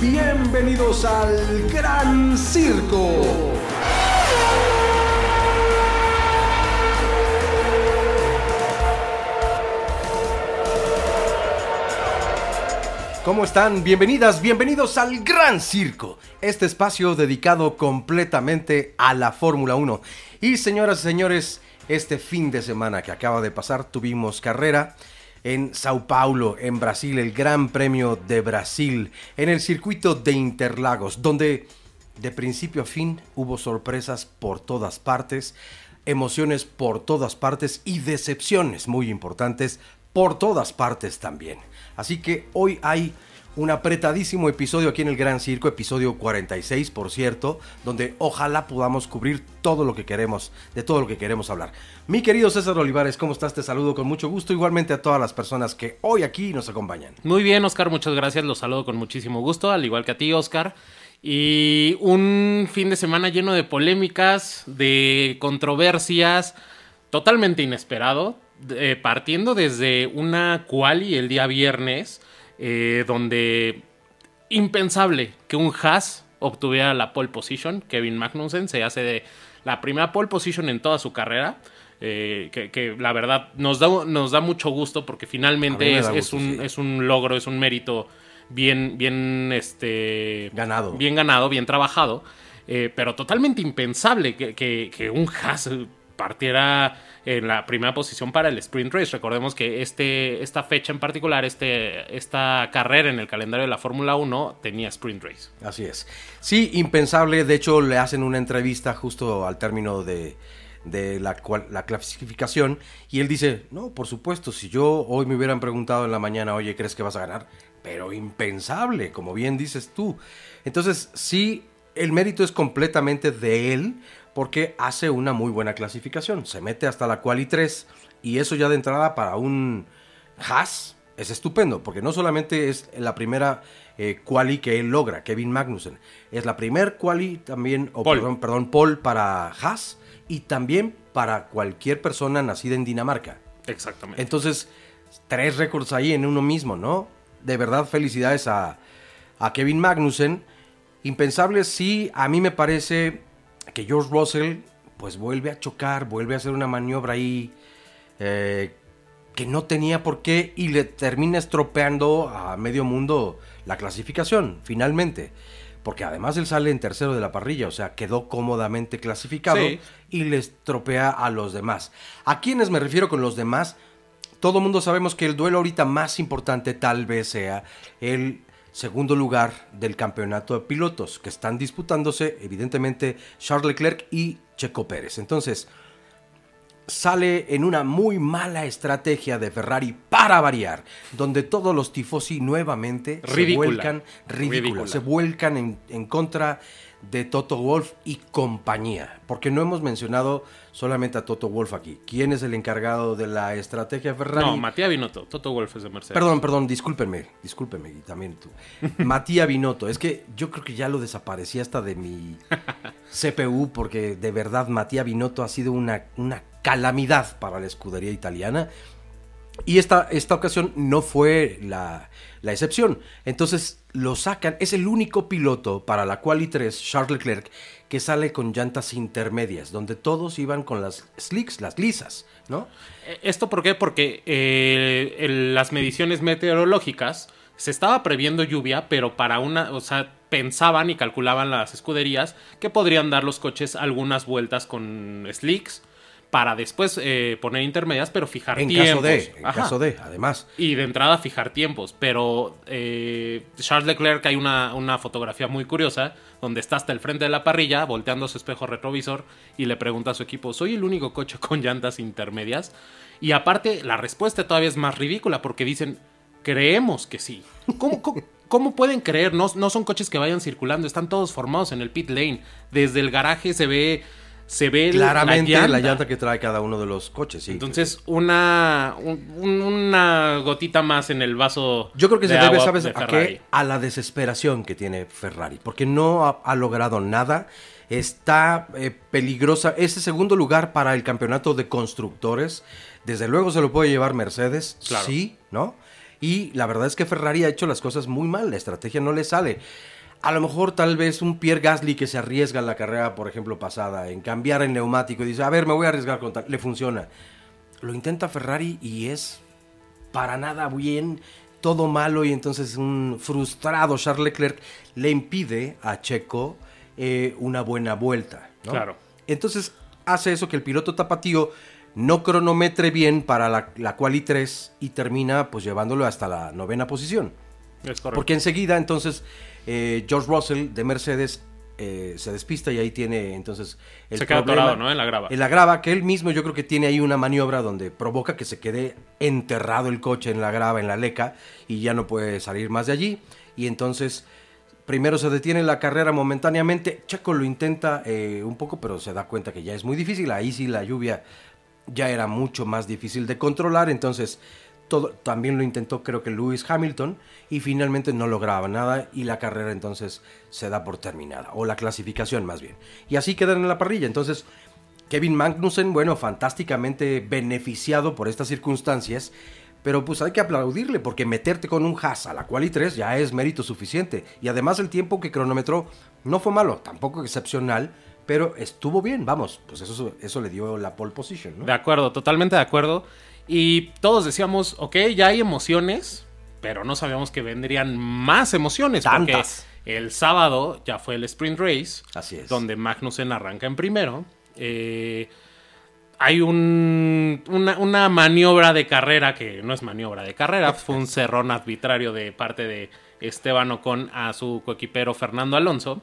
Bienvenidos al Gran Circo. ¿Cómo están? Bienvenidas, bienvenidos al Gran Circo, este espacio dedicado completamente a la Fórmula 1. Y señoras y señores, este fin de semana que acaba de pasar tuvimos carrera en Sao Paulo, en Brasil, el Gran Premio de Brasil, en el circuito de Interlagos, donde de principio a fin hubo sorpresas por todas partes, emociones por todas partes y decepciones muy importantes por todas partes también. Así que hoy hay un apretadísimo episodio aquí en el Gran Circo, episodio 46 por cierto, donde ojalá podamos cubrir todo lo que queremos, de todo lo que queremos hablar. Mi querido César Olivares, ¿cómo estás? Te saludo con mucho gusto, igualmente a todas las personas que hoy aquí nos acompañan. Muy bien, Oscar, muchas gracias, los saludo con muchísimo gusto, al igual que a ti, Oscar. Y un fin de semana lleno de polémicas, de controversias, totalmente inesperado, eh, partiendo desde una quali el día viernes, eh, donde impensable que un Haas obtuviera la pole position. Kevin Magnussen se hace de la primera pole position en toda su carrera. Eh, que, la verdad nos da, nos da mucho gusto porque finalmente es, un, es un logro, es un mérito bien, bien, este, ganado. Bien ganado, bien trabajado. Eh, pero totalmente impensable que, que un Haas partiera en la primera posición para el sprint race. Recordemos que este, esta fecha en particular, este, esta carrera en el calendario de la Fórmula 1 tenía sprint race. Así es. Sí, impensable. De hecho, le hacen una entrevista justo al término de, la, la, clasificación y él dice, no, por supuesto, si yo hoy me hubieran preguntado en la mañana, oye, ¿crees que vas a ganar? Pero impensable, como bien dices tú. Entonces, sí, el mérito es completamente de él porque hace una muy buena clasificación. Se mete hasta la quali 3 y eso ya de entrada para un Haas es estupendo, porque no solamente es la primera eh, quali que él logra, Kevin Magnussen, es la primer quali también, o perdón, perdón, Paul para Haas y también para cualquier persona nacida en Dinamarca. Exactamente. Entonces, tres récords ahí en uno mismo, ¿no? De verdad, felicidades a, a Kevin Magnussen. Impensable, sí, a mí me parece que George Russell pues vuelve a chocar, vuelve a hacer una maniobra ahí eh, que no tenía por qué y le termina estropeando a medio mundo la clasificación, finalmente. Porque además él sale en tercero de la parrilla, o sea, quedó cómodamente clasificado y le estropea a los demás. ¿A quiénes me refiero con los demás? Todo mundo sabemos que el duelo ahorita más importante tal vez sea el segundo lugar del campeonato de pilotos, que están disputándose evidentemente Charles Leclerc y Checo Pérez. Entonces, sale en una muy mala estrategia de Ferrari para variar, donde todos los tifosi nuevamente se vuelcan ridícula, se vuelcan en, en contra de Toto Wolf y compañía, porque no hemos mencionado solamente a Toto Wolf aquí. ¿Quién es el encargado de la estrategia Ferrari? No, Matías Binotto. Toto Wolf es de Mercedes. Perdón, perdón, discúlpenme, discúlpenme y también tú. Matías Binotto, es que yo creo que ya lo desaparecí hasta de mi CPU, porque de verdad Matías Binotto ha sido una, una calamidad para la escudería italiana. Y esta, esta ocasión no fue la, la excepción. Entonces lo sacan, es el único piloto para la Quali 3, Charles Leclerc, que sale con llantas intermedias, donde todos iban con las slicks, las lisas, ¿no? Eh, ¿Esto por qué? Porque eh, las mediciones meteorológicas se estaba previendo lluvia, pero para una, o sea, pensaban y calculaban las escuderías que podrían dar los coches algunas vueltas con slicks para después eh, poner intermedias, pero fijar en tiempos. Caso de, en caso de, además. Y de entrada fijar tiempos. Pero eh, Charles Leclerc hay una, una, fotografía muy curiosa donde está hasta el frente de la parrilla, volteando su espejo retrovisor y le pregunta a su equipo, ¿soy el único coche con llantas intermedias? Y aparte, la respuesta todavía es más ridícula porque dicen, creemos que sí. ¿Cómo, cómo, pueden creer? No, no son coches que vayan circulando, están todos formados en el pit lane. Desde el garaje se ve se ve claramente la llanta. que trae cada uno de los coches. Sí. Entonces, una, una gotita más en el vaso. Yo creo que se debe, ¿sabes a qué? A la desesperación que tiene Ferrari, porque no ha, logrado nada. Está eh, peligrosa. Ese segundo lugar para el campeonato de constructores, desde luego se lo puede llevar Mercedes, sí, ¿no? Y la verdad es que Ferrari ha hecho las cosas muy mal, la estrategia no le sale. A lo mejor tal vez un Pierre Gasly que se arriesga en la carrera, por ejemplo, pasada, en cambiar el neumático y dice, a ver, me voy a arriesgar con tal, le funciona. Lo intenta Ferrari y es para nada bien, todo malo y entonces un frustrado Charles Leclerc le impide a Checo eh, una buena vuelta. ¿no? Claro. Entonces hace eso que el piloto tapatío no cronometre bien para la, la quali 3 y termina pues llevándolo hasta la novena posición. Es. Porque enseguida entonces eh, George Russell de Mercedes eh, se despista y ahí tiene entonces el Se queda problema atorado, ¿no? En la grava. En la grava, que él mismo yo creo que tiene ahí una maniobra donde provoca que se quede enterrado el coche en la grava, en la leca, y ya no puede salir más de allí. Y entonces primero se detiene la carrera momentáneamente. Checo lo intenta eh, un poco, pero se da cuenta que ya es muy difícil. Ahí sí la lluvia ya era mucho más difícil de controlar, entonces también lo intentó creo que Lewis Hamilton y finalmente no lograba nada y la carrera entonces se da por terminada, o la clasificación más bien. Y así quedan en la parrilla, entonces Kevin Magnussen, bueno, fantásticamente beneficiado por estas circunstancias, pero pues hay que aplaudirle porque meterte con un Haas a la quali 3 ya es mérito suficiente. Y además el tiempo que cronometró no fue malo, tampoco excepcional, pero estuvo bien, vamos, pues eso, eso le dio la pole position. De acuerdo, totalmente de acuerdo. Y todos decíamos, ok, ya hay emociones, pero no sabíamos que vendrían más emociones. Tantas. Porque el sábado ya fue el sprint race, Así es. donde Magnussen arranca en primero. Eh, hay un- una, una maniobra de carrera que no es maniobra de carrera, fue un cerrón arbitrario de parte de Esteban Ocon a su coequipero Fernando Alonso,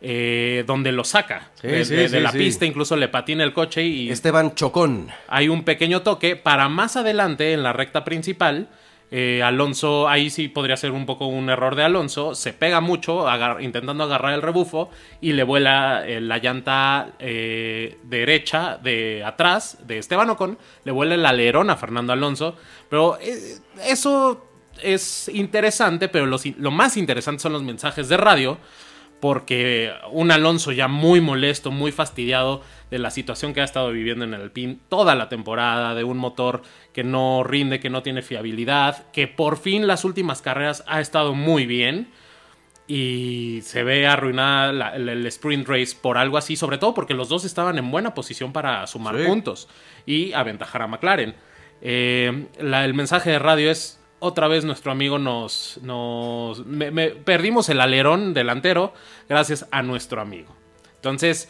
eh, donde lo saca Sí, de, sí, de- de sí, la pista, incluso le patina el coche y Esteban Chocón. hay un pequeño toque para más adelante en la recta principal. eh, Alonso, ahí sí podría ser un poco un error de Alonso. Se pega mucho agar- intentando agarrar el rebufo y le vuela eh, la llanta eh, derecha de atrás de Esteban Ocon. Le vuela el alerón a Fernando Alonso. Pero eso es interesante, pero lo más interesante son los mensajes de radio porque un Alonso ya muy molesto, muy fastidiado de la situación que ha estado viviendo en el Alpine toda la temporada, de un motor que no rinde, que no tiene fiabilidad, que por fin las últimas carreras ha estado muy bien y se ve arruinada la- el, el sprint race por algo así, sobre todo porque los dos estaban en buena posición para sumar Sí. puntos y aventajar a McLaren. Eh, la- el mensaje de radio es otra vez nuestro amigo nos, nos me- me- perdimos el alerón delantero gracias a nuestro amigo. Entonces,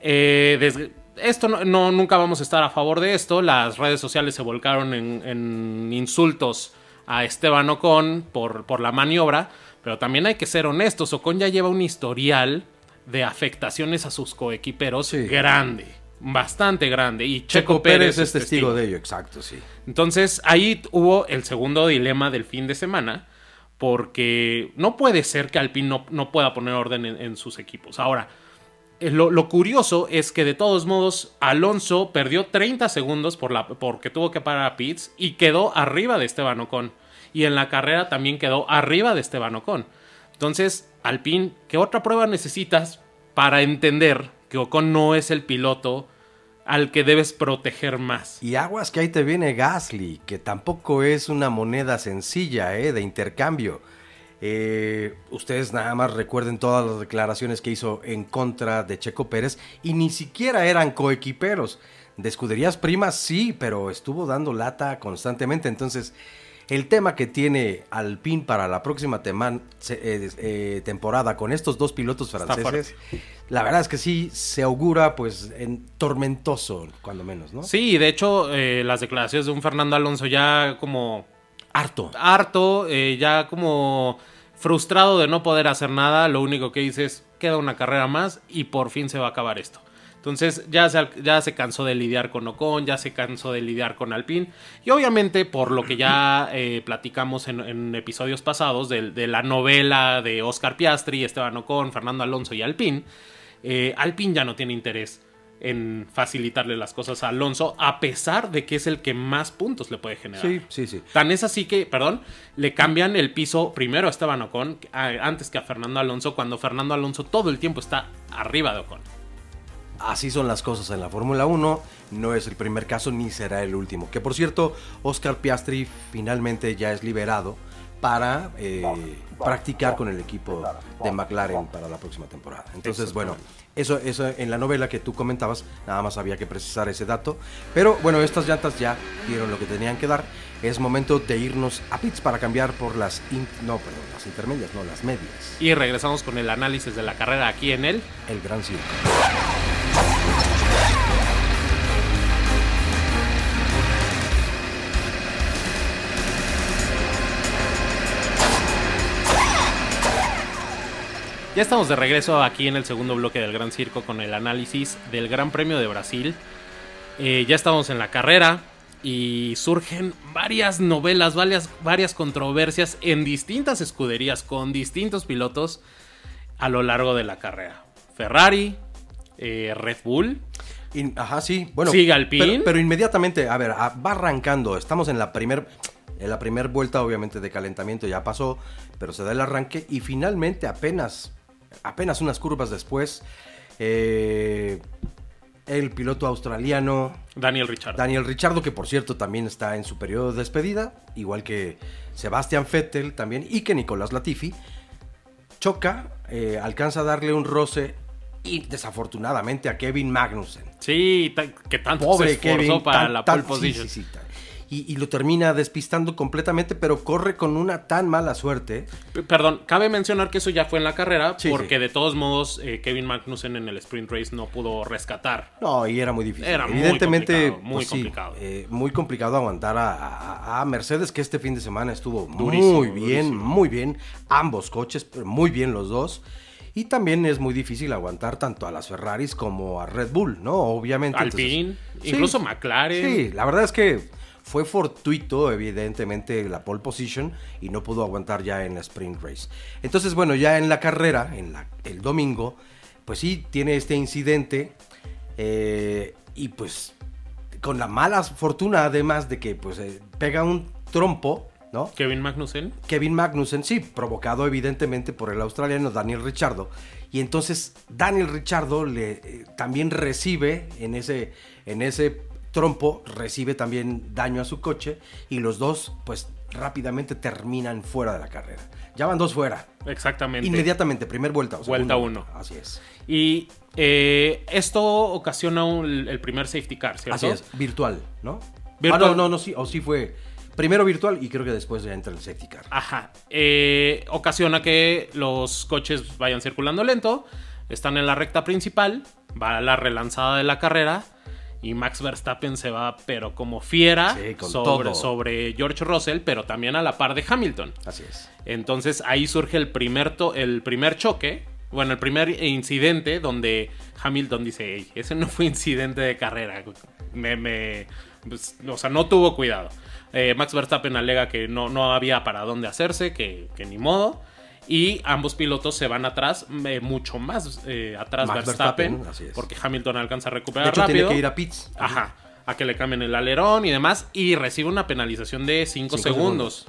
eh, esto no, no- nunca vamos a estar a favor de esto. Las redes sociales se volcaron en, en insultos a Esteban Ocon por, por la maniobra, pero también hay que ser honestos. Ocon ya lleva un historial de afectaciones a sus coequiperos Sí. grande, bastante grande. Y Checo, Checo Pérez, Pérez es testigo de ello, exacto, sí. entonces ahí hubo el segundo dilema del fin de semana, porque no puede ser que Alpine no, no pueda poner orden en, en sus equipos. Ahora, eh, lo, lo curioso es que de todos modos Alonso perdió 30 segundos por la, porque tuvo que parar a Pitts y quedó arriba de Esteban Ocon. Y en la carrera también quedó arriba de Esteban Ocon. Entonces, Alpine, ¿qué otra prueba necesitas para entender que Ocon no es el piloto al que debes proteger más? Y aguas que ahí te viene Gasly, que tampoco es una moneda sencilla ¿eh? de intercambio. Eh, ustedes nada más recuerden todas las declaraciones que hizo en contra de Checo Pérez y ni siquiera eran coequiperos. De escuderías primas sí, pero estuvo dando lata constantemente. Entonces, el tema que tiene Alpine para la próxima teman- eh, eh, temporada con estos dos pilotos franceses, la verdad es que sí se augura pues en tormentoso, cuando menos, ¿no? Sí, y de hecho, eh, las declaraciones de un Fernando Alonso ya como Harto. harto, eh, ya como frustrado de no poder hacer nada, lo único que dice es, queda una carrera más y por fin se va a acabar esto. Entonces ya se, ya se cansó de lidiar con Ocon, ya se cansó de lidiar con Alpine. Y obviamente, por lo que ya eh, platicamos en, en episodios pasados de, de la novela de Oscar Piastri, Esteban Ocon, Fernando Alonso y Alpine, eh, Alpine ya no tiene interés en facilitarle las cosas a Alonso, a pesar de que es el que más puntos le puede generar. Sí, sí, sí. Tan es así que, perdón, le cambian el piso primero a Esteban Ocon a- antes que a Fernando Alonso, cuando Fernando Alonso todo el tiempo está arriba de Ocon. Así son las cosas en la Fórmula 1. No es el primer caso ni será el último. Que por cierto, Oscar Piastri finalmente ya es liberado para eh, practicar con el equipo de McLaren para la próxima temporada. Entonces, bueno, eso, eso en la novela que tú comentabas, nada más había que precisar ese dato. Pero bueno, estas llantas ya dieron lo que tenían que dar. Es momento de irnos a pits para cambiar por las, no, perdón, las intermedias, no, las medias. Y regresamos con el análisis de la carrera aquí en el... El Gran Circo. Ya estamos de regreso aquí en el segundo bloque del Gran Circo con el análisis del Gran Premio de Brasil. Eh, ya estamos en la carrera y surgen varias novelas, varias, varias controversias en distintas escuderías con distintos pilotos a lo largo de la carrera. Ferrari, eh, Red Bull. ajá, sí. Bueno, sigue Alpine. Pero, inmediatamente, a ver, va arrancando. Estamos en la primera en la primera vuelta, obviamente, de calentamiento ya pasó, pero se da el arranque y finalmente apenas apenas unas curvas después, eh, el piloto australiano Daniel Richardo. Daniel Richardo, que por cierto también está en su periodo de despedida, igual que Sebastian Vettel también y que Nicolás Latifi, choca, eh, alcanza a darle un roce y desafortunadamente a Kevin Magnussen. Sí, que tanto se esforzó para la pole position y, lo termina despistando completamente, pero corre con una tan mala suerte. Perdón, cabe mencionar que eso ya fue en la carrera, porque de todos modos eh, Kevin Magnussen en el sprint race no pudo rescatar. No, y era muy difícil. Era Evidentemente, muy complicado. Muy, pues muy complicado aguantar a, Mercedes, que este fin de semana estuvo muy bien, muy bien. Ambos coches, pero muy bien los dos. Y también es muy difícil aguantar tanto a las Ferraris como a Red Bull, ¿no? Obviamente. Alpine, incluso McLaren. Sí, la verdad es que fue fortuito, evidentemente, la pole position y no pudo aguantar ya en la sprint race. Entonces, bueno, ya en la carrera, en la, el domingo, pues sí, tiene este incidente eh, y pues con la mala fortuna además de que pues eh, pega un trompo, ¿no? Kevin Magnussen. Kevin Magnussen, sí, provocado evidentemente por el australiano Daniel Richardo. Y entonces Daniel Richardo le, eh, también recibe en ese, en ese Trompo recibe también daño a su coche y los dos pues rápidamente terminan fuera de la carrera. Ya van dos fuera. Exactamente. Inmediatamente, primer vuelta. vuelta uno. Así es. Y eh, esto ocasiona el primer safety car, ¿cierto? Así es, virtual, ¿no? Virtual. Ah, no, no, no, sí, o sí fue primero virtual y creo que después ya entra el safety car. Ajá. Eh, ocasiona que los coches vayan circulando lento, están en la recta principal, va la relanzada de la carrera y Max Verstappen se va, pero como fiera, sobre, sobre, George Russell, pero también a la par de Hamilton. Así es. Entonces ahí surge el primer, el primer choque, bueno, el primer incidente donde Hamilton dice, ese no fue incidente de carrera, me, pues, o sea, no tuvo cuidado. Eh, Max Verstappen alega que no, no había para dónde hacerse, que, que ni modo y ambos pilotos se van atrás, eh, mucho más eh, atrás Verstappen, porque Hamilton alcanza a recuperar de hecho, rápido. tiene que ir a pits. Ajá, a que le cambien el alerón y demás, y recibe una penalización de 5 segundos.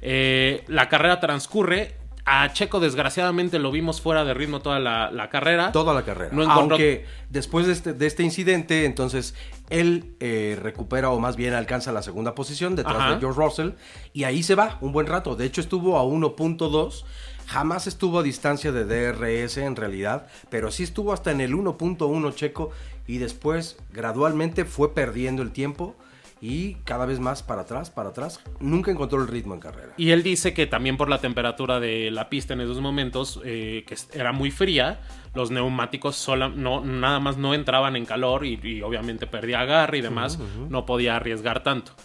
Eh, la carrera transcurre. A Checo, desgraciadamente, lo vimos fuera de ritmo toda la, carrera. Toda la carrera. No Aunque después de este, de este, incidente, entonces él recupera o más bien alcanza la segunda posición detrás de George Russell y ahí se va un buen rato. De hecho, estuvo a 1.2 Jamás estuvo a distancia de DRS en realidad, pero sí estuvo hasta en el 1.1 checo y después gradualmente fue perdiendo el tiempo y cada vez más para atrás, para atrás. Nunca encontró el ritmo en carrera. Y él dice que también por la temperatura de la pista en esos momentos, eh, que era muy fría, los neumáticos sola, no, nada más no entraban en calor y, obviamente perdía agarre y demás, no podía arriesgar tanto.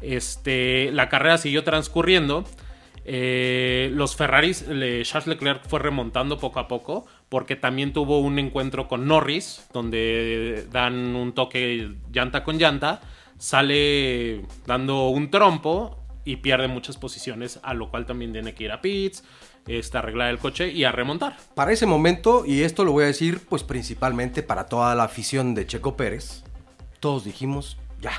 Este, la carrera siguió transcurriendo eh, los Ferraris, Charles Leclerc fue remontando poco a poco porque también tuvo un encuentro con Norris donde dan un toque llanta con llanta, sale dando un trompo y pierde muchas posiciones, a lo cual también tiene que ir a pits, este, arreglar el coche y a remontar. Para ese momento, y esto lo voy a decir pues principalmente para toda la afición de Checo Pérez, todos dijimos, ya,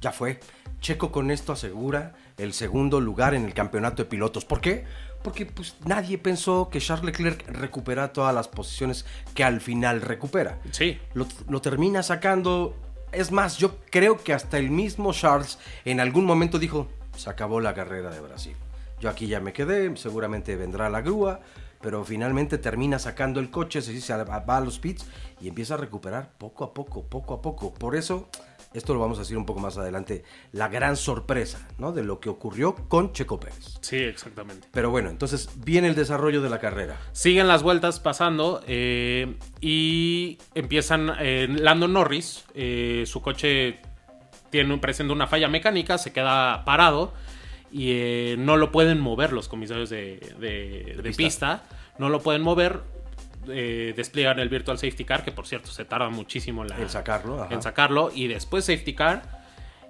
ya fue. Checo con esto asegura el segundo lugar en el campeonato de pilotos. ¿Por qué? porque pues nadie pensó que Charles Leclerc recupera todas las posiciones que al final recupera. Sí. Lo, lo termina sacando. Es más, yo creo que hasta el mismo Charles en algún momento dijo, se acabó la carrera de Brasil. Yo aquí ya me quedé, seguramente vendrá la grúa, pero finalmente termina sacando el coche, se, se va a los pits y empieza a recuperar poco a poco, poco a poco. Por eso, esto lo vamos a decir un poco más adelante, la gran sorpresa ¿no? de lo que ocurrió con Checo Pérez. Sí, exactamente. Pero bueno, entonces viene el desarrollo de la carrera. Siguen las vueltas pasando eh, y empiezan eh, Lando Norris, eh, su coche tiene, presenta una falla mecánica, se queda parado y eh, no lo pueden mover los comisarios de, de- de pista. pista. no lo pueden mover, eh, despliegan el Virtual Safety Car, que por cierto se tarda muchísimo en, la- En sacarlo, ajá. en sacarlo, y después Safety Car.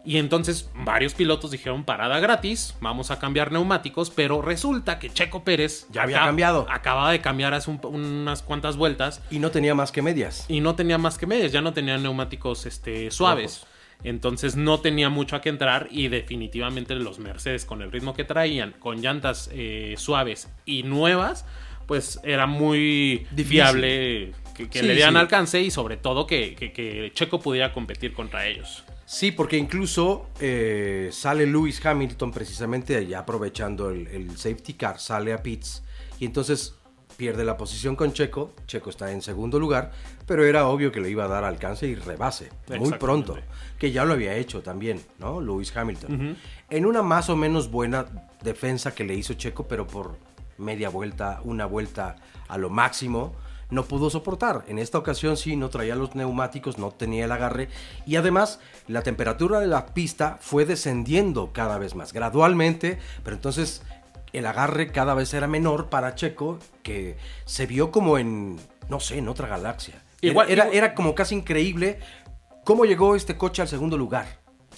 Y entonces varios pilotos dijeron parada gratis, vamos a cambiar neumáticos, pero resulta que Checo Pérez Ya había cambiado. Acaba de cambiar hace un- unas cuantas vueltas Y no tenía más que medias. y no tenía más que medias, ya no tenía neumáticos este, suaves. Rojos. Entonces no tenía mucho a que entrar y definitivamente los Mercedes con el ritmo que traían, con llantas eh, suaves y nuevas, pues era muy Difícil. viable que, que Sí, le dieran sí. alcance y sobre todo que, que- que Checo pudiera competir contra ellos. Sí, porque incluso eh, sale Lewis Hamilton precisamente ya aprovechando el, el safety car, sale a pits y entonces pierde la posición con Checo. Checo está en segundo lugar, pero era obvio que le iba a dar alcance y rebase muy pronto, que ya lo había hecho también, ¿no? Lewis Hamilton. En una más o menos buena defensa que le hizo Checo, pero por media vuelta, una vuelta a lo máximo, no pudo soportar. En esta ocasión sí, no traía los neumáticos, no tenía el agarre y además la temperatura de la pista fue descendiendo cada vez más, gradualmente, pero entonces el agarre cada vez era menor para Checo, que se vio como en, no sé, en otra galaxia. Igual- era, igual- era como casi increíble cómo llegó este coche al segundo lugar.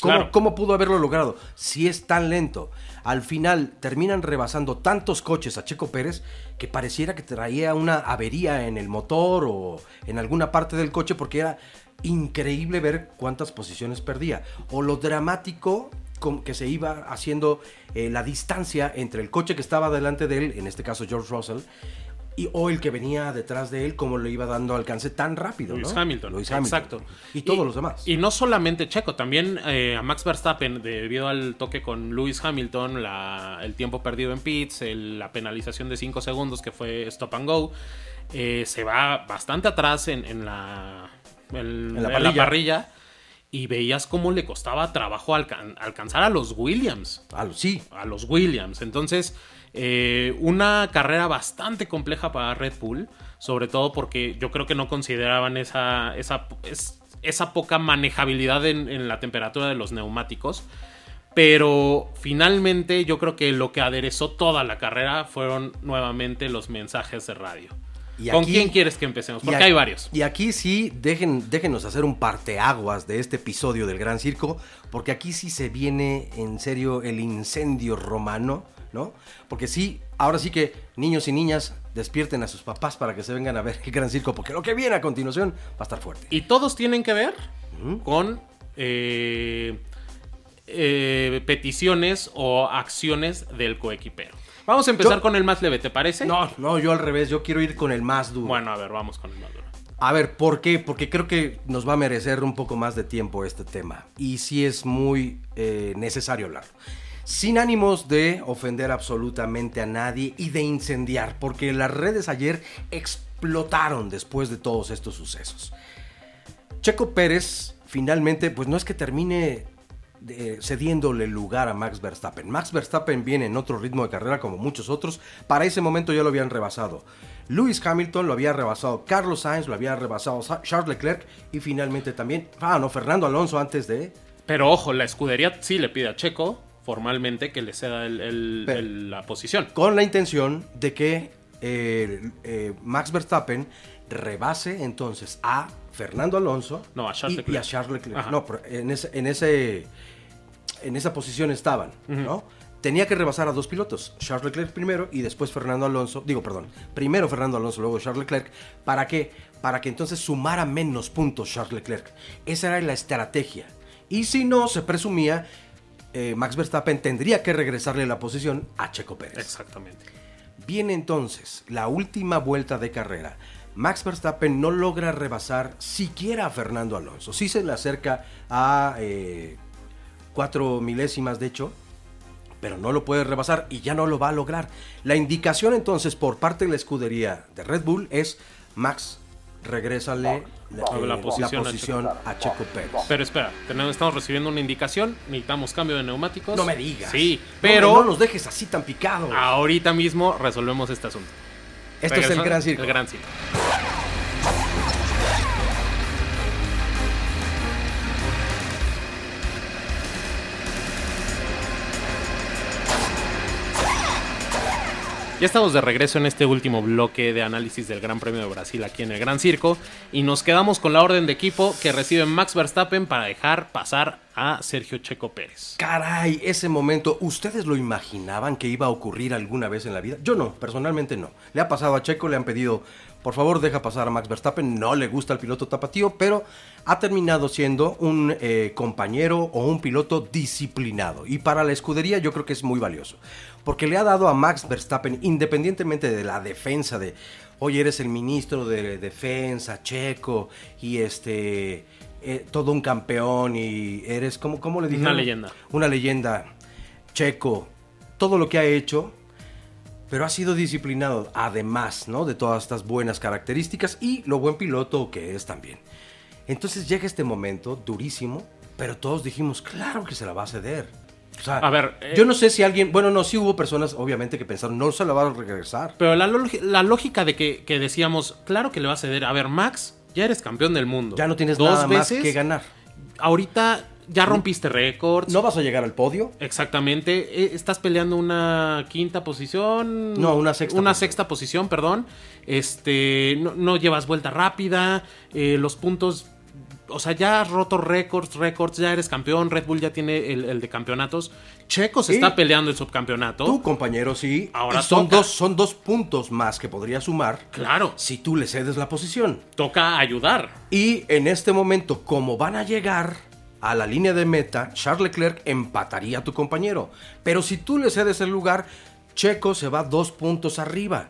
¿Cómo, Claro. cómo pudo haberlo logrado? Si es tan lento. Al final terminan rebasando tantos coches a Checo Pérez que pareciera que traía una avería en el motor o en alguna parte del coche porque era increíble ver cuántas posiciones perdía. O lo dramático que se iba haciendo eh, la distancia entre el coche que estaba delante de él, en este caso George Russell, y, o el que venía detrás de él, como le iba dando alcance tan rápido. Lewis ¿no? Hamilton. Lewis Hamilton. Exacto. Y todos los demás. Y no solamente Checo, también eh, a Max Verstappen, debido al toque con Lewis Hamilton, la- el tiempo perdido en pits, el- la penalización de 5 segundos que fue stop and go, eh, se va bastante atrás en, en la, en- En la en la parrilla. Y veías cómo le costaba trabajo alcan- alcanzar a los Williams Ah, sí, a los Williams. Entonces, eh, una carrera bastante compleja para Red Bull, sobre todo porque yo creo que no consideraban esa, esa, es- esa poca manejabilidad en, en la temperatura de los neumáticos. Pero finalmente yo creo que lo que aderezó toda la carrera fueron nuevamente los mensajes de radio. Y ¿Con aquí- quién quieres que empecemos? Porque aquí- hay varios. Y aquí sí, dejen, déjenos hacer un parteaguas de este episodio del Gran Circo, porque aquí sí se viene en serio el incendio romano, ¿no? Porque sí, ahora sí que niños y niñas despierten a sus papás para que se vengan a ver el Gran Circo, porque lo que viene a continuación va a estar fuerte. Y todos tienen que ver con eh, eh, peticiones o acciones del coequipero. Vamos a empezar Yo- con el más leve, ¿te parece? No, no, yo al revés, yo quiero ir con el más duro. Bueno, a ver, vamos con el más duro. A ver, ¿por qué? Porque creo que nos va a merecer un poco más de tiempo este tema. Y sí es muy eh, necesario hablarlo. Sin ánimos de ofender absolutamente a nadie y de incendiar, porque las redes ayer explotaron después de todos estos sucesos. Checo Pérez finalmente, pues no es que termine eh, cediéndole lugar a Max Verstappen. Max Verstappen viene en otro ritmo de carrera como muchos otros. Para ese momento ya lo habían rebasado. Lewis Hamilton lo había rebasado. Carlos Sainz lo había rebasado. Sa- Charles Leclerc y finalmente también, ah, no, Fernando Alonso antes de... Pero ojo, la escudería sí le pide a Checo formalmente que le ceda el- el- Pero- el- la posición. Con la intención de que eh, eh, Max Verstappen rebase entonces a Fernando Alonso No, a Charles y, Leclerc. y a Charles Leclerc. Ajá. No, pero en ese, en ese en esa posición estaban, ¿no? Tenía que rebasar a dos pilotos, Charles Leclerc primero y después Fernando Alonso, digo, perdón, primero Fernando Alonso, luego Charles Leclerc, ¿para qué? Para que entonces sumara menos puntos Charles Leclerc. Esa era la estrategia. Y si no, se presumía, eh, Max Verstappen tendría que regresarle la posición a Checo Pérez. Exactamente. Viene entonces la última vuelta de carrera. Max Verstappen no logra rebasar siquiera a Fernando Alonso. Sí se le acerca a eh, cuatro milésimas, de hecho, pero no lo puede rebasar y ya no lo va a lograr. La indicación entonces por parte de la escudería de Red Bull es Max, regrésale la, La eh, la posición posición, a Checo Pérez. Pero espera, tenemos, estamos recibiendo una indicación. Necesitamos cambio de neumáticos. No me digas. Sí, No, pero No, nos dejes así tan picados. ahorita mismo resolvemos este asunto. Esto es el gran circo. El gran circo. Ya estamos de regreso en este último bloque de análisis del Gran Premio de Brasil aquí en el Gran Circo y nos quedamos con la orden de equipo que recibe Max Verstappen para dejar pasar a Sergio Checo Pérez. Caray, ese momento, ¿ustedes lo imaginaban que iba a ocurrir alguna vez en la vida? Yo no, personalmente no. Le ha pasado a Checo, le han pedido, por favor, deja pasar a Max Verstappen. No le gusta el piloto tapatío, pero ha terminado siendo un eh, compañero o un piloto disciplinado. Y para la escudería yo creo que es muy valioso. Porque le ha dado a Max Verstappen, independientemente de la defensa de, oye, eres el ministro de defensa, Checo, y este... eh, todo un campeón y eres, ¿cómo, cómo le dije? Una leyenda. Una leyenda. Checo. Todo lo que ha hecho. Pero ha sido disciplinado, además, ¿no? De todas estas buenas características y lo buen piloto que es también. Entonces llega este momento durísimo, pero todos dijimos, claro que se la va a ceder. O sea, A ver, eh, yo no sé si alguien, bueno, no, sí hubo personas, obviamente, que pensaron, no se la va a regresar. Pero la, lógica de que, que decíamos, claro que le va a ceder. A ver, Max, ya eres campeón del mundo. Ya no tienes Dos nada más veces. que ganar. Ahorita ya rompiste récords. No vas a llegar al podio. Exactamente. Eh, Estás peleando una quinta posición. No, una sexta Una posición. sexta posición, perdón. Este. No, no llevas vuelta rápida. eh, los puntos. O sea, ya has roto récords, récords, ya eres campeón. Red Bull ya tiene el, el de campeonatos. Checo se Sí. está peleando el subcampeonato. Tu compañero sí. Ahora y son toca. dos, son dos puntos más que podría sumar Claro. si tú le cedes la posición. Toca ayudar. Y en este momento, como van a llegar a la línea de meta, Charles Leclerc empataría a tu compañero. Pero si tú le cedes el lugar, Checo se va dos puntos arriba.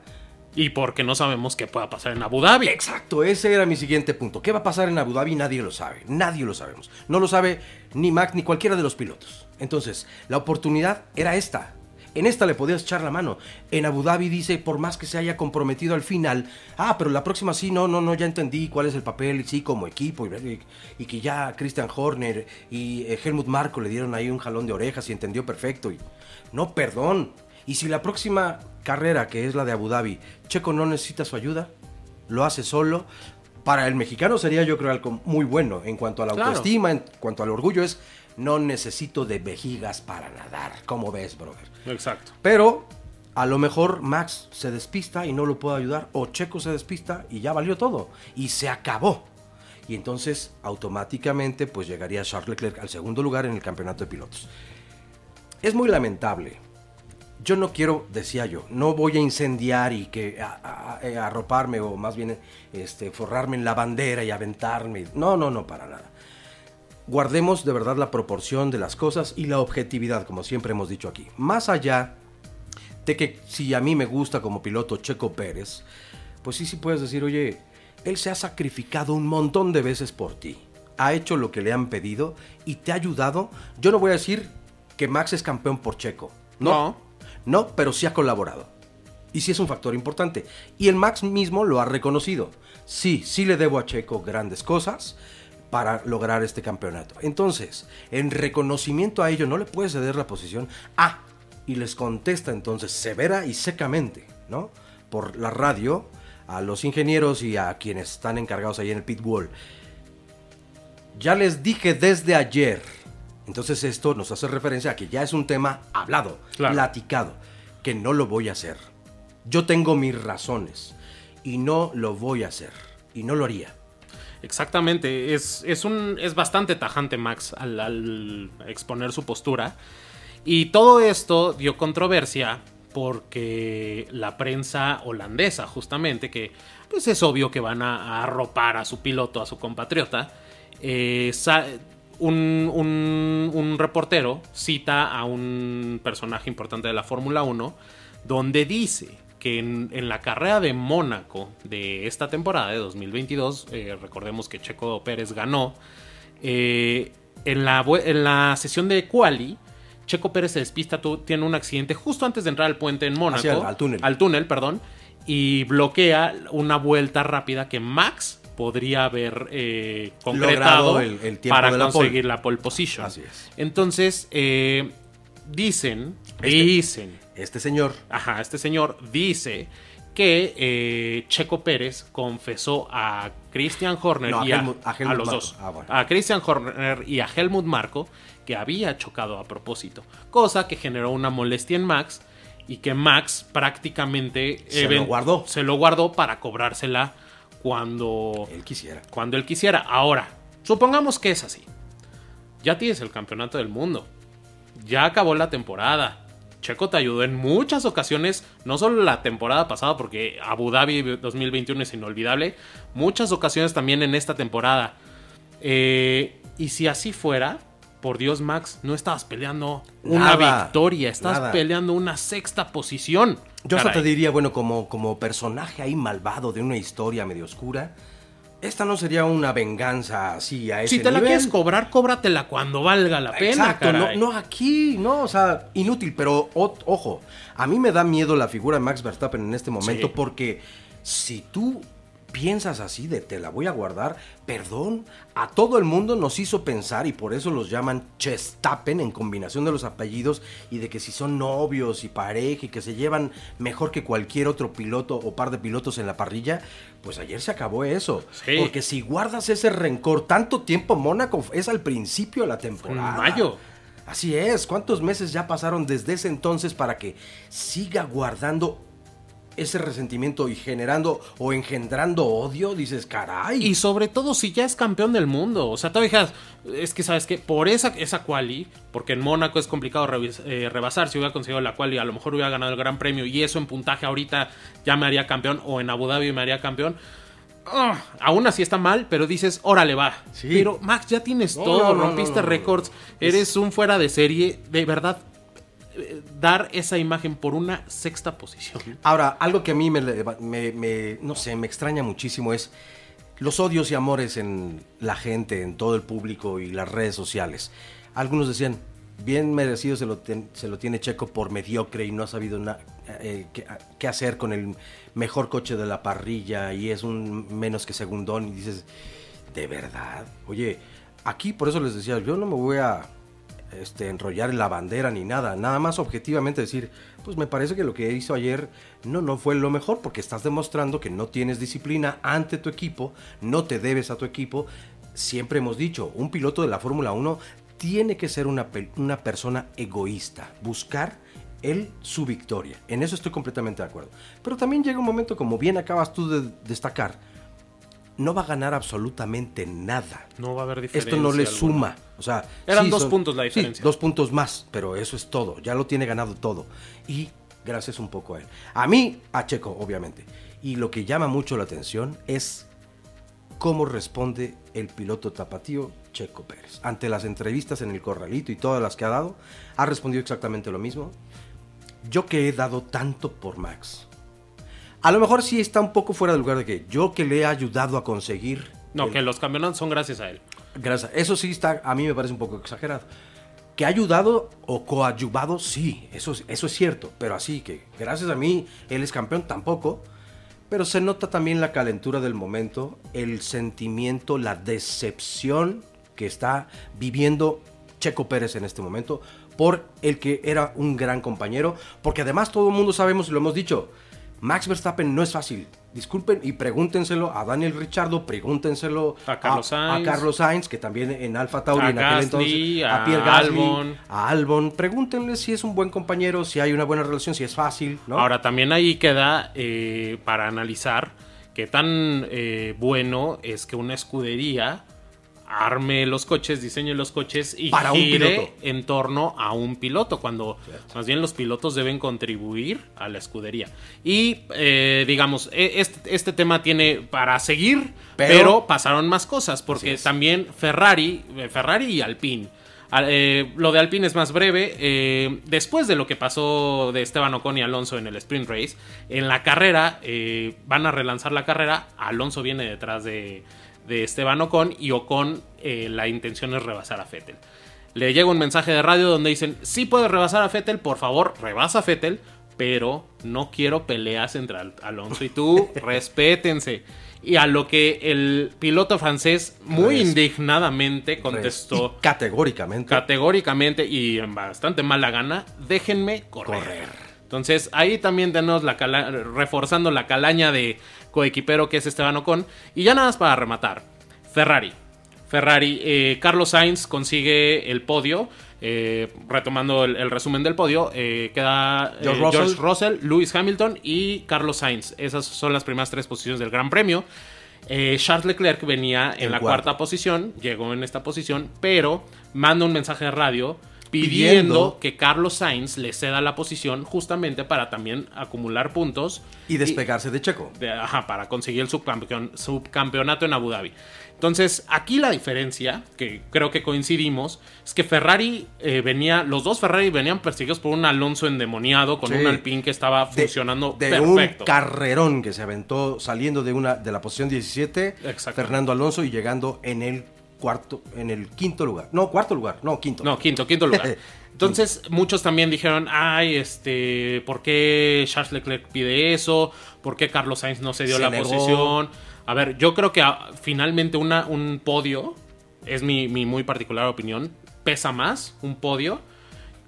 Y porque no sabemos qué pueda pasar en Abu Dhabi. Exacto, ese era mi siguiente punto. ¿Qué va a pasar en Abu Dhabi? Nadie lo sabe. Nadie lo sabemos. No lo sabe ni Mac ni cualquiera de los pilotos. Entonces, la oportunidad era esta. En esta le podías echar la mano. En Abu Dhabi dice, por más que se haya comprometido al final, ah, pero la próxima sí, no, no, no, ya entendí cuál es el papel, sí, como equipo, y, y que ya Christian Horner y eh, Helmut Marko le dieron ahí un jalón de orejas y entendió perfecto. Y, no, perdón. Y si la próxima carrera, que es la de Abu Dhabi, Checo no necesita su ayuda, lo hace solo. Para el mexicano sería yo creo algo muy bueno en cuanto a la Claro. autoestima, en cuanto al orgullo, es no necesito de vejigas para nadar. ¿Cómo ves, brother? Exacto. Pero a lo mejor Max se despista y no lo puede ayudar, o Checo se despista y ya valió todo, y se acabó. Y entonces automáticamente pues llegaría Charles Leclerc al segundo lugar en el campeonato de pilotos. Es muy lamentable. Yo no quiero, decía yo, no voy a incendiar y que a- arroparme o más bien este, forrarme en la bandera y aventarme. No, no, no, para nada. Guardemos de verdad la proporción de las cosas y la objetividad, como siempre hemos dicho aquí. Más allá de que si a mí me gusta como piloto Checo Pérez, pues sí, sí puedes decir, oye, él se ha sacrificado un montón de veces por ti. Ha hecho lo que le han pedido y te ha ayudado. Yo no voy a decir que Max es campeón por Checo. No. No. No, pero sí ha colaborado. Y sí es un factor importante. Y el Max mismo lo ha reconocido. Sí, sí le debo a Checo grandes cosas para lograr este campeonato. Entonces, en reconocimiento a ello, no le puede ceder la posición. Ah, y les contesta entonces severa y secamente, ¿no? Por la radio, a los ingenieros y a quienes están encargados ahí en el pit wall. Ya les dije desde ayer. Entonces esto nos hace referencia a que ya es un tema hablado, Claro. platicado, que no lo voy a hacer. Yo tengo mis razones y no lo voy a hacer y no lo haría. Exactamente, es, es, un, es bastante tajante Max al, al exponer su postura. Y todo esto dio controversia porque la prensa holandesa, justamente, que pues es obvio que van a, a arropar a su piloto, a su compatriota, eh, un, un- un reportero cita a un personaje importante de la Fórmula 1 donde dice que en, en la carrera de Mónaco de esta temporada de 2022, eh, recordemos que Checo Pérez ganó, eh, en, la, vue- en la sesión de quali, Checo Pérez se despista, tu- tiene un accidente justo antes de entrar al puente en Mónaco. El- al túnel. Al túnel, perdón. Y bloquea una vuelta rápida que Max podría haber eh, concretado el- el tiempo para la conseguir la pole position. Así es. Entonces, eh, dicen, Este- dicen, Este señor, ajá, este señor dice que eh, Checo Pérez confesó a Christian Horner No, y a, Helmut- a los dos, Ah, bueno. a Christian Horner y a Helmut Marco, que había chocado a propósito, cosa que generó una molestia en Max y que Max prácticamente Se lo guardó. se lo guardó para cobrársela cuando él quisiera. cuando él quisiera. Ahora, supongamos que es así. Ya tienes el campeonato del mundo. Ya acabó la temporada. Checo te ayudó en muchas ocasiones, no solo la temporada pasada, porque Abu Dhabi 2021 es inolvidable, muchas ocasiones también en esta temporada. Eh, y si así fuera, por Dios, Max, no estabas peleando una victoria, estabas nada. peleando una sexta posición. Yo hasta te diría, bueno, como, como personaje ahí malvado de una historia medio oscura, esta no sería una venganza así a ese Si te la quieres cobrar, cóbratela cuando valga la pena. Exacto, no, aquí, no, o sea, inútil, pero o- ojo, a mí me da miedo la figura de Max Verstappen en este momento Sí. porque si tú piensas así de te la voy a guardar, perdón, a todo el mundo nos hizo pensar y por eso los llaman Chestappen en combinación de los apellidos y de que si son novios y pareja y que se llevan mejor que cualquier otro piloto o par de pilotos en la parrilla, pues ayer se acabó eso. Sí. Porque si guardas ese rencor tanto tiempo, Mónaco es al principio de la En temporada. mayo. Así es, ¿cuántos meses ya pasaron desde ese entonces para que siga guardando ese resentimiento y generando o engendrando odio? Dices, caray. Y sobre todo si ya es campeón del mundo. O sea, te dijeras, es que sabes que por esa, esa quali, porque en Mónaco es complicado eh, rebasar, si hubiera conseguido la quali, a lo mejor hubiera ganado el gran premio y eso en puntaje ahorita ya me haría campeón o en Abu Dhabi me haría campeón. Ah, aún así está mal, pero dices, órale va. Sí. Pero Max, ya tienes No, todo, no, no, rompiste récords, eres un fuera de serie, de verdad. Dar esa imagen por una sexta posición. Ahora, algo que a mí me, no sé, me extraña muchísimo es los odios y amores en la gente, en todo el público y las redes sociales. Algunos decían, bien merecido se lo, se lo tiene Checo por mediocre y no ha sabido eh, qué, qué hacer con el mejor coche de la parrilla y es un menos que segundón y dices, ¿de verdad? Oye, aquí por eso les decía, yo no me voy a este, enrollar en la bandera ni nada, nada más objetivamente decir, pues me parece que lo que hizo ayer no, no fue lo mejor porque estás demostrando que no tienes disciplina ante tu equipo, no te debes a tu equipo. Siempre hemos dicho, un piloto de la Fórmula 1 tiene que ser una, una persona egoísta, buscar él su victoria. En eso estoy completamente de acuerdo. Pero también llega un momento, como bien acabas tú de destacar, no va a ganar absolutamente nada. No va a haber diferencia. Esto no le alguna. suma. O sea, Eran dos puntos la sí, diferencia. dos puntos más, pero eso es todo. Ya lo tiene ganado todo. Y gracias un poco a él. A mí, a Checo, obviamente. Y lo que llama mucho la atención es cómo responde el piloto tapatío Checo Pérez. Ante las entrevistas en el corralito y todas las que ha dado, ha respondido exactamente lo mismo. Yo que he dado tanto por Max. A lo mejor sí está un poco fuera de lugar de que yo que le he ayudado a conseguir. No, el- que los campeonatos son gracias a él. Gracias. Eso sí está, a mí me parece un poco exagerado. Que ha ayudado o coadyuvado, sí, eso, es- eso es cierto. Pero así que gracias a mí él es campeón, tampoco. Pero se nota también la calentura del momento, el sentimiento, la decepción que está viviendo Checo Pérez en este momento por el que era un gran compañero. Porque además todo el mundo sabemos y lo hemos dicho, Max Verstappen no es fácil. Disculpen y pregúntenselo a Daniel Richardo, pregúntenselo A Carlos a, Sainz. Carlos Sainz, que también en Alfa Tauri A en aquel Gasly, entonces, a a Pierre Gasly, Albon. a Albon. Pregúntenle si es un buen compañero, si hay una buena relación, si es fácil, ¿no? Ahora, también ahí queda eh, para analizar qué tan eh, bueno es que una escudería arme los coches, diseñe los coches y Para un gire piloto. en torno a un piloto, cuando más bien los pilotos deben contribuir a la escudería. Y eh, digamos, e- este, este tema tiene para seguir, pero, Pero- pasaron más cosas, porque también Ferrari, eh, Ferrari y Alpine. Eh, lo de Alpine es más breve. Eh, después de lo que pasó de Esteban Ocon y Alonso en el sprint race, en la carrera, eh, van a relanzar la carrera. Alonso viene detrás de, de Esteban Ocon y Ocon la intención es rebasar a Fettel. Le llega un mensaje de radio donde dicen, si puedes rebasar a Fettel, por favor, rebasa a Fettel, pero no quiero peleas entre Alonso y tú, respétense. Y a lo que el piloto francés muy indignadamente contestó. categóricamente. Categóricamente y en bastante mala gana, déjenme correr. Entonces ahí también tenemos la reforzando la calaña de coequipero que es Esteban Ocon. Y ya nada más para rematar. Ferrari. Ferrari, eh, Carlos Sainz consigue el podio. Eh, retomando el, resumen del podio, eh, queda George Russell. Lewis Hamilton y Carlos Sainz. Esas son las primeras tres posiciones del Gran Premio. Charles Leclerc venía en la cuarta posición, llegó en esta posición, pero manda un mensaje de radio pidiendo, que Carlos Sainz le ceda la posición justamente para también acumular puntos. Y despegarse de Checo. ajá, para conseguir el subcampeonato en Abu Dhabi. Entonces, aquí la diferencia, que creo que coincidimos, es que Ferrari eh, venía, los dos Ferrari venían perseguidos por un Alonso endemoniado con un Alpine que estaba funcionando de perfecto. un carrerón que se aventó saliendo de una de la posición 17, Fernando Alonso y llegando en el cuarto, en el quinto lugar. No, cuarto lugar, no, quinto. No, quinto, quinto lugar. Entonces, muchos también dijeron, ay, este, ¿por qué Charles Leclerc pide eso? ¿Por qué Carlos Sainz no se dio la posición? A ver, yo creo que ah, finalmente una, un podio, es mi, muy particular opinión, pesa más un podio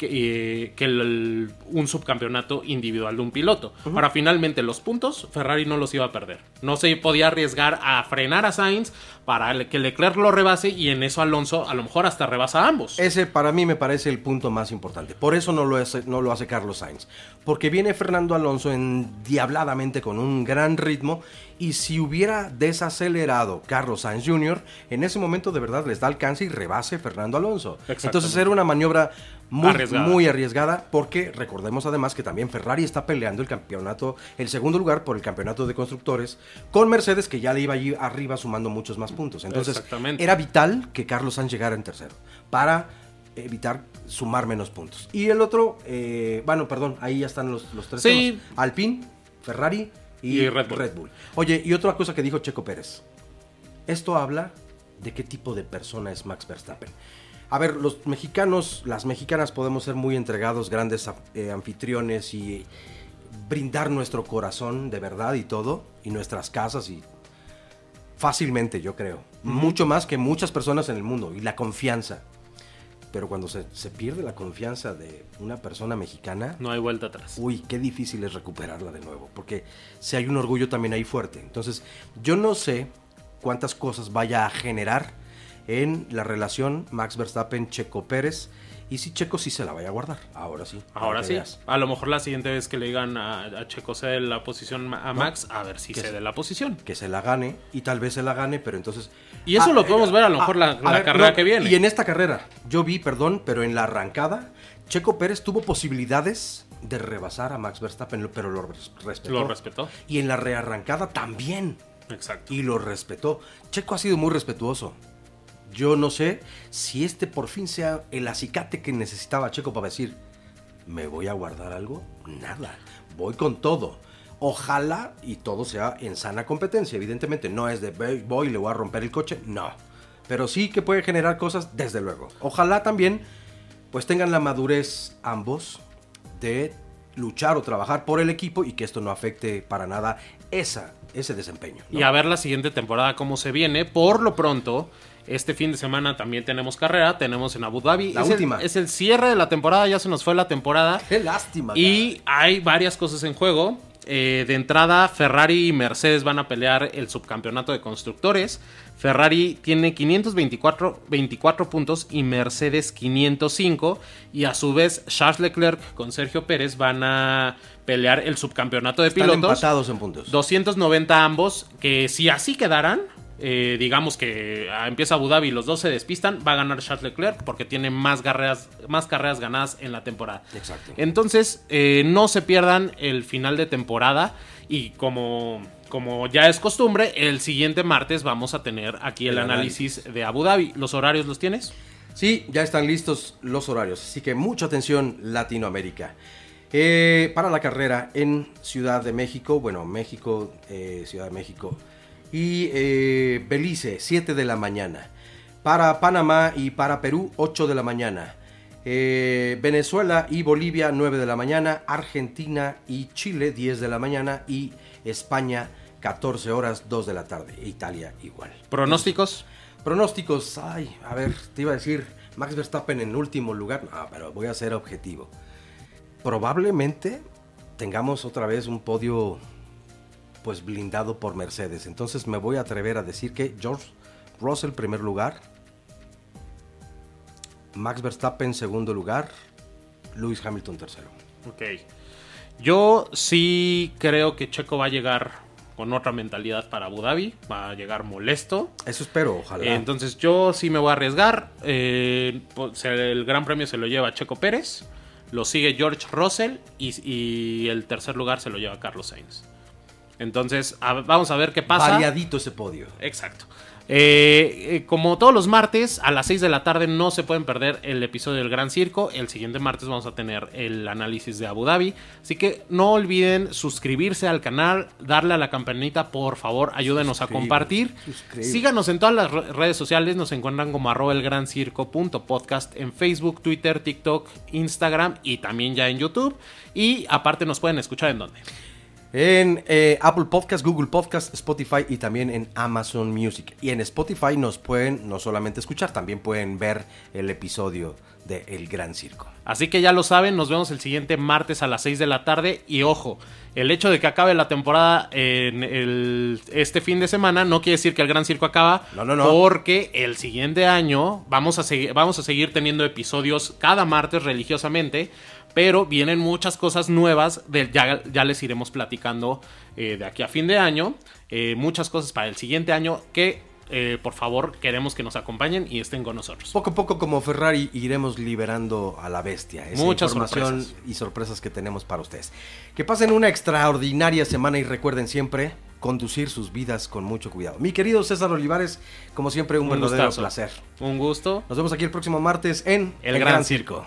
que, eh, que un subcampeonato individual de un piloto. Ahora, finalmente, los puntos, Ferrari no los iba a perder. No se podía arriesgar a frenar a Sainz para que Leclerc lo rebase y en eso Alonso a lo mejor hasta rebasa a ambos. Ese para mí me parece el punto más importante. Por eso no lo hace, no lo hace Carlos Sainz. Porque viene Fernando Alonso endiabladamente con un gran ritmo y si hubiera desacelerado Carlos Sainz Jr., en ese momento de verdad les da alcance y rebase Fernando Alonso. Entonces era una maniobra muy arriesgada. muy arriesgada porque recordemos además que también Ferrari está peleando el campeonato, el segundo lugar por el campeonato de constructores con Mercedes que ya le iba allí arriba sumando muchos más puntos. Entonces era vital que Carlos Sainz llegara en tercero para evitar sumar menos puntos. Y el otro, eh, bueno, perdón, ahí ya están los, los tres. Sí. Alpine, Ferrari y, Red, Bull. Red Bull. Oye, y otra cosa que dijo Checo Pérez. Esto habla de qué tipo de persona es Max Verstappen. A ver, los mexicanos, las mexicanas podemos ser muy entregados, grandes eh, anfitriones y brindar nuestro corazón de verdad y todo, y nuestras casas y fácilmente, yo creo. Mucho más que muchas personas en el mundo, y la confianza. Pero cuando se, se, pierde la confianza de una persona mexicana... No hay vuelta atrás. Uy, qué difícil es recuperarla de nuevo, porque si hay un orgullo también ahí fuerte. Entonces, yo no sé cuántas cosas vaya a generar en la relación Max Verstappen-Checo Pérez. Y si Checo sí se la vaya a guardar, ahora sí. Ahora sí. A lo mejor la siguiente vez que le digan a, Checo cede la posición a Max, a ver si cede la posición. Que se la gane y tal vez se la gane, pero entonces... Y eso ah, lo podemos ver a lo mejor la, carrera que viene. Y en esta carrera, yo vi, perdón, pero en la arrancada, Checo Pérez tuvo posibilidades de rebasar a Max Verstappen, pero lo respetó. Lo respetó. Y en la rearrancada también. Exacto. Y lo respetó. Checo ha sido muy respetuoso. Yo no sé si este por fin sea el acicate que necesitaba Checo para decir, ¿me voy a guardar algo? Nada, voy con todo. Ojalá y todo sea en sana competencia. Evidentemente no es de voy y le voy a romper el coche, no. Pero sí que puede generar cosas, desde luego. Ojalá también pues tengan la madurez ambos de luchar o trabajar por el equipo y que esto no afecte para nada esa, ese desempeño. Y a ver la siguiente temporada cómo se viene. Por lo pronto, este fin de semana también tenemos carrera, tenemos en Abu Dhabi. La última. es el cierre de la temporada, ya se nos fue la temporada. Qué lástima. Y hay varias cosas en juego. Eh, de entrada, Ferrari y Mercedes van a pelear el subcampeonato de constructores. Ferrari tiene 524 24 puntos y Mercedes 505. Y a su vez, Charles Leclerc con Sergio Pérez van a pelear el subcampeonato de Están pilotos. empatados en puntos. 290 ambos, que si así quedaran, eh, digamos que ah, empieza Abu Dhabi y los dos se despistan, va a ganar Charles Leclerc porque tiene más carreras, más carreras ganadas en la temporada. Exacto. Entonces, eh, no se pierdan el final de temporada y como, como ya es costumbre, el siguiente martes vamos a tener aquí el, análisis de Abu Dhabi. ¿Los horarios los tienes? Sí, ya están listos los horarios, así que mucha atención Latinoamérica. Eh, para la carrera en Ciudad de México, bueno, México, Ciudad de México y eh, Belice, 7 de la mañana. Para Panamá y para Perú, 8 de la mañana. Eh, Venezuela y Bolivia 9 de la mañana, Argentina y Chile 10 de la mañana y España 14 horas 2 de la tarde, Italia igual. ¿Pronósticos? Pronósticos, ay, a ver, te iba a decir Max Verstappen en último lugar, no, pero voy a ser objetivo. Probablemente tengamos otra vez un podio pues blindado por Mercedes, entonces me voy a atrever a decir que George Russell primer lugar, Max Verstappen segundo lugar, Lewis Hamilton tercero. Ok. Yo sí creo que Checo va a llegar con otra mentalidad para Abu Dhabi. Va a llegar molesto. Eso espero, ojalá. Entonces yo sí me voy a arriesgar. Eh, pues, el Gran Premio se lo lleva Checo Pérez. Lo sigue George Russell. Y, y el tercer lugar se lo lleva Carlos Sainz. Entonces a- vamos a ver qué pasa. Variadito ese podio. Exacto. Eh, eh, como todos los martes, a las 6 de la tarde no se pueden perder el episodio del Gran Circo. El siguiente martes vamos a tener el análisis de Abu Dhabi. Así que no olviden suscribirse al canal, darle a la campanita, por favor, ayúdenos a compartir. Síganos en todas las re- redes sociales, nos encuentran como arroba el gran circo punto podcast en Facebook, Twitter, TikTok, Instagram y también ya en YouTube. Y aparte nos pueden escuchar en donde. En eh, Apple Podcast, Google Podcast, Spotify y también en Amazon Music. Y en Spotify nos pueden no solamente escuchar, también pueden ver el episodio de El Gran Circo. Así que ya lo saben, nos vemos el siguiente martes a las 6 de la tarde. Y ojo, el hecho de que acabe la temporada en el- este fin de semana no quiere decir que el Gran Circo acaba. No, no, no. Porque el siguiente año vamos a, vamos a seguir teniendo episodios cada martes religiosamente. Pero vienen muchas cosas nuevas, de, ya, ya les iremos platicando eh, de aquí a fin de año. Eh, muchas cosas para el siguiente año que, eh, por favor, queremos que nos acompañen y estén con nosotros. Poco a poco como Ferrari iremos liberando a la bestia. Esa Muchas información sorpresas. y sorpresas que tenemos para ustedes. Que pasen una extraordinaria semana y recuerden siempre conducir sus vidas con mucho cuidado. Mi querido César Olivares, como siempre un, Un verdadero gustazo. placer. Un gusto. Nos vemos aquí el próximo martes en El Gran Circo.